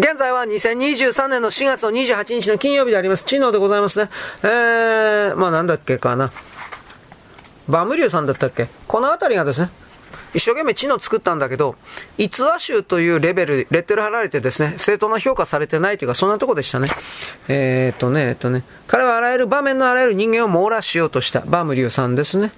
現在は2023年の4月の28日の金曜日であります。知能でございますね。えー、まあなんだっけかな。バムリューさんだったっけ？この辺りがですね、一生懸命知能作ったんだけど、逸話集というレベル、レッテル貼られてですね、正当な評価されてないというか、そんなとこでしたね。えー、っとね、えっとね、彼はあらゆる場面のあらゆる人間を網羅しようとした、バムリューさんですね。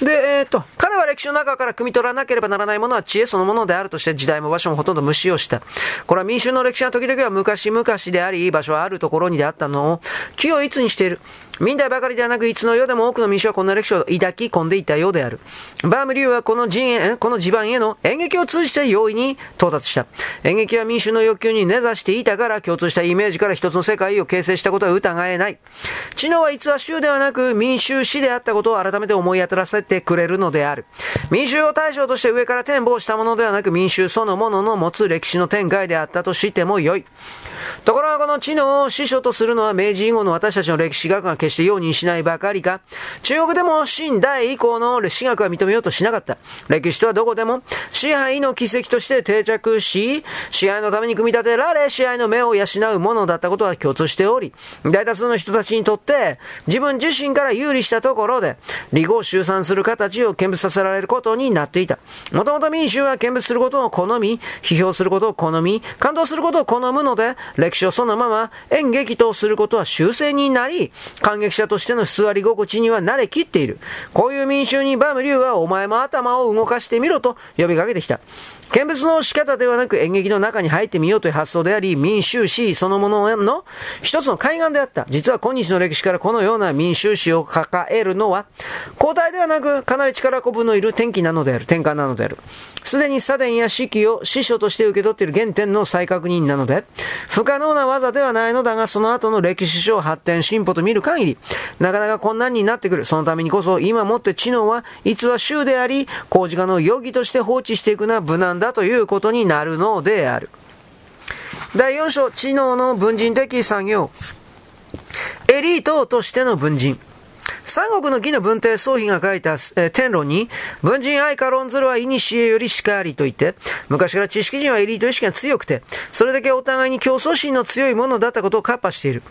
で、えっ、と、彼は歴史の中から汲み取らなければならないものは知恵そのものであるとして時代も場所もほとんど無視をした。これは民衆の歴史は時々は昔々であり、場所はあるところにであったのを、気をいつにしている。民代ばかりではなく、いつの世でも多くの民主はこんな歴史を抱き込んでいたようである。バーム流はこの陣営、この地盤への演劇を通じて容易に到達した。演劇は民主の欲求に根ざしていたから共通したイメージから一つの世界を形成したことは疑えない。知能は逸話衆ではなく民衆史であったことを改めて思い当たらせてくれるのである。民衆を対象として上から展望したものではなく民衆そのものの持つ歴史の展開であったとしてもよい。ところがこの知能を師匠とするのは明治以後の私たちの歴史学が決して容認しないばかりか、中国でも清代以降の歴史学は認めようとしなかった。歴史とはどこでも支配の奇跡として定着し、支配のために組み立てられ、支配の目を養うものだったことは共通しており、大多数の人たちにとって自分自身から有利したところで、離合集散する形を見物させられることになっていた。もともと民衆は見物することを好み、批評することを好み、感動することを好むので、歴をそのまま演劇とすることは修正になり、感激者としての座り心地には慣れきっている。こういう民衆にバムリューはお前も頭を動かしてみろと呼びかけてきた。見物の仕方ではなく演劇の中に入ってみようという発想であり、民衆史そのものの一つの海岸であった。実は今日の歴史からこのような民衆史を抱えるのは、交代ではなくかなり力こぶのいる天気なのである。転換なのである。すでに左伝や四季を師匠として受け取っている原点の再確認なので、不可能な技ではないのだが、その後の歴史書発展進歩と見る限り、なかなか困難になってくる。そのためにこそ、今もって知能は、逸は衆であり、工事家の容疑として放置していくのは無難だということになるのである。第4章、知能の文人的作業。エリートとしての文人。三国の義の文帝宗妃が書いた、えー、天論に、文人愛か論ずるは古よりしかありと言って、昔から知識人はエリート意識が強くて、それだけお互いに競争心の強いものだったことをカッパしている。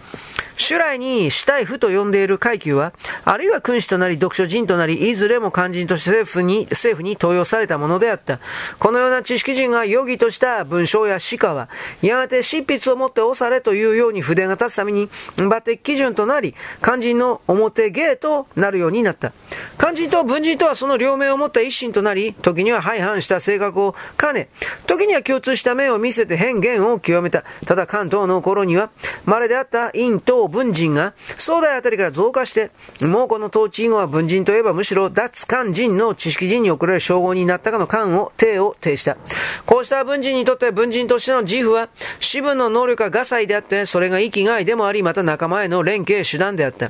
主来に死体夫と呼んでいる階級は、あるいは君主となり読書人となり、いずれも肝心として政府に、政府に登用されたものであった。このような知識人が容疑とした文章や詩歌は、やがて執筆をもって押されというように筆が立つために、抜擢基準となり、肝心の表芸ととなるようになった。肝心と文人とはその両面を持った一心となり、時には相反した性格を兼ね、時には共通した面を見せて変幻を極めた。ただ関東の頃には、稀であった陰と文人が、宋代あたりから増加して、もうこの統治以後は文人といえばむしろ脱漢人の知識人に送られる称号になったかの漢を、帝を呈した。こうした文人にとって文人としての自負は、私分の能力が画才であって、それが生きがいでもあり、また仲間への連携手段であった。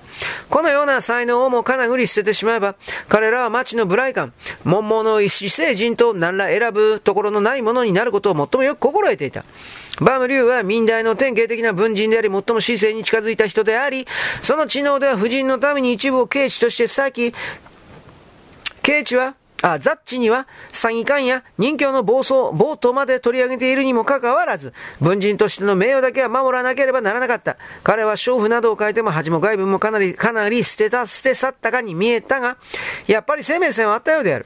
このような才能をもかなぐり捨ててしまえば、彼らは町の無頼感、文盲の異星人と何ら選ぶところのないものになることを最もよく心得ていた。バーム竜は民代の典型的な文人であり、最も市政に近づいた人であり、その知能では夫人のために一部を刑地として先、刑地はあ、ザッチには詐欺官や人形の暴走、暴徒まで取り上げているにもかかわらず、文人としての名誉だけは守らなければならなかった。彼は娼婦などを変えても恥も外部もかなり、かなり捨てた、捨て去ったかに見えたが、やっぱり生命線はあったようである。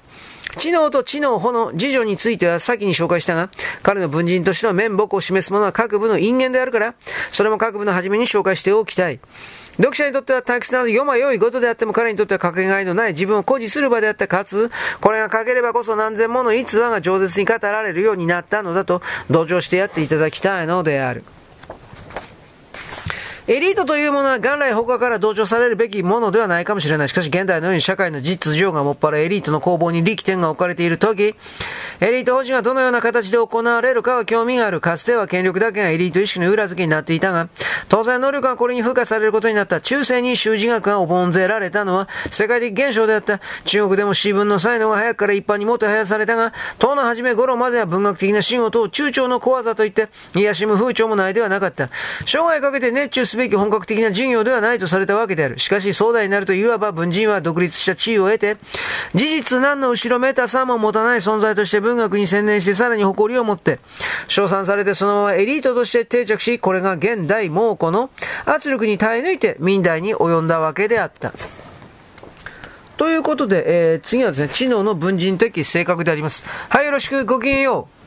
知能と知能法の次女については先に紹介したが、彼の文人としての面目を示すものは各部の因縁であるから、それも各部の初めに紹介しておきたい。読者にとっては退屈など読ま良いことであっても彼にとってはかけがえのない自分を誇示する場であったかつ、これが書ければこそ何千もの逸話が饒舌に語られるようになったのだと同情してやっていただきたいのである。エリートというものは元来他から同調されるべきものではないかもしれない。しかし現代のように社会の実情がもっぱらエリートの攻防に力点が置かれているとき、エリート保持がどのような形で行われるかは興味がある。かつては権力だけがエリート意識の裏付けになっていたが、当然能力がこれに付加されることになった中世に修辞学がお盆ぜられたのは世界的現象であった。中国でも詩文の才能が早くから一般にもてはやされたが、唐の初め頃までは文学的な仕事を中長の小技といって、癒しむ風潮もないではなかった。生涯かけて熱中すべき本格的な授業ではないとされたわけである。しかし、壮大になるといわば文人は独立した地位を得て、事実何の後ろめたさも持たない存在として文学に専念してさらに誇りを持って、称賛されてそのままエリートとして定着し、これが現代猛虎の圧力に耐え抜いて民代に及んだわけであった。ということで、えー、次はですね、知能の文人的性格であります。はい、よろしく、ごきげんよう。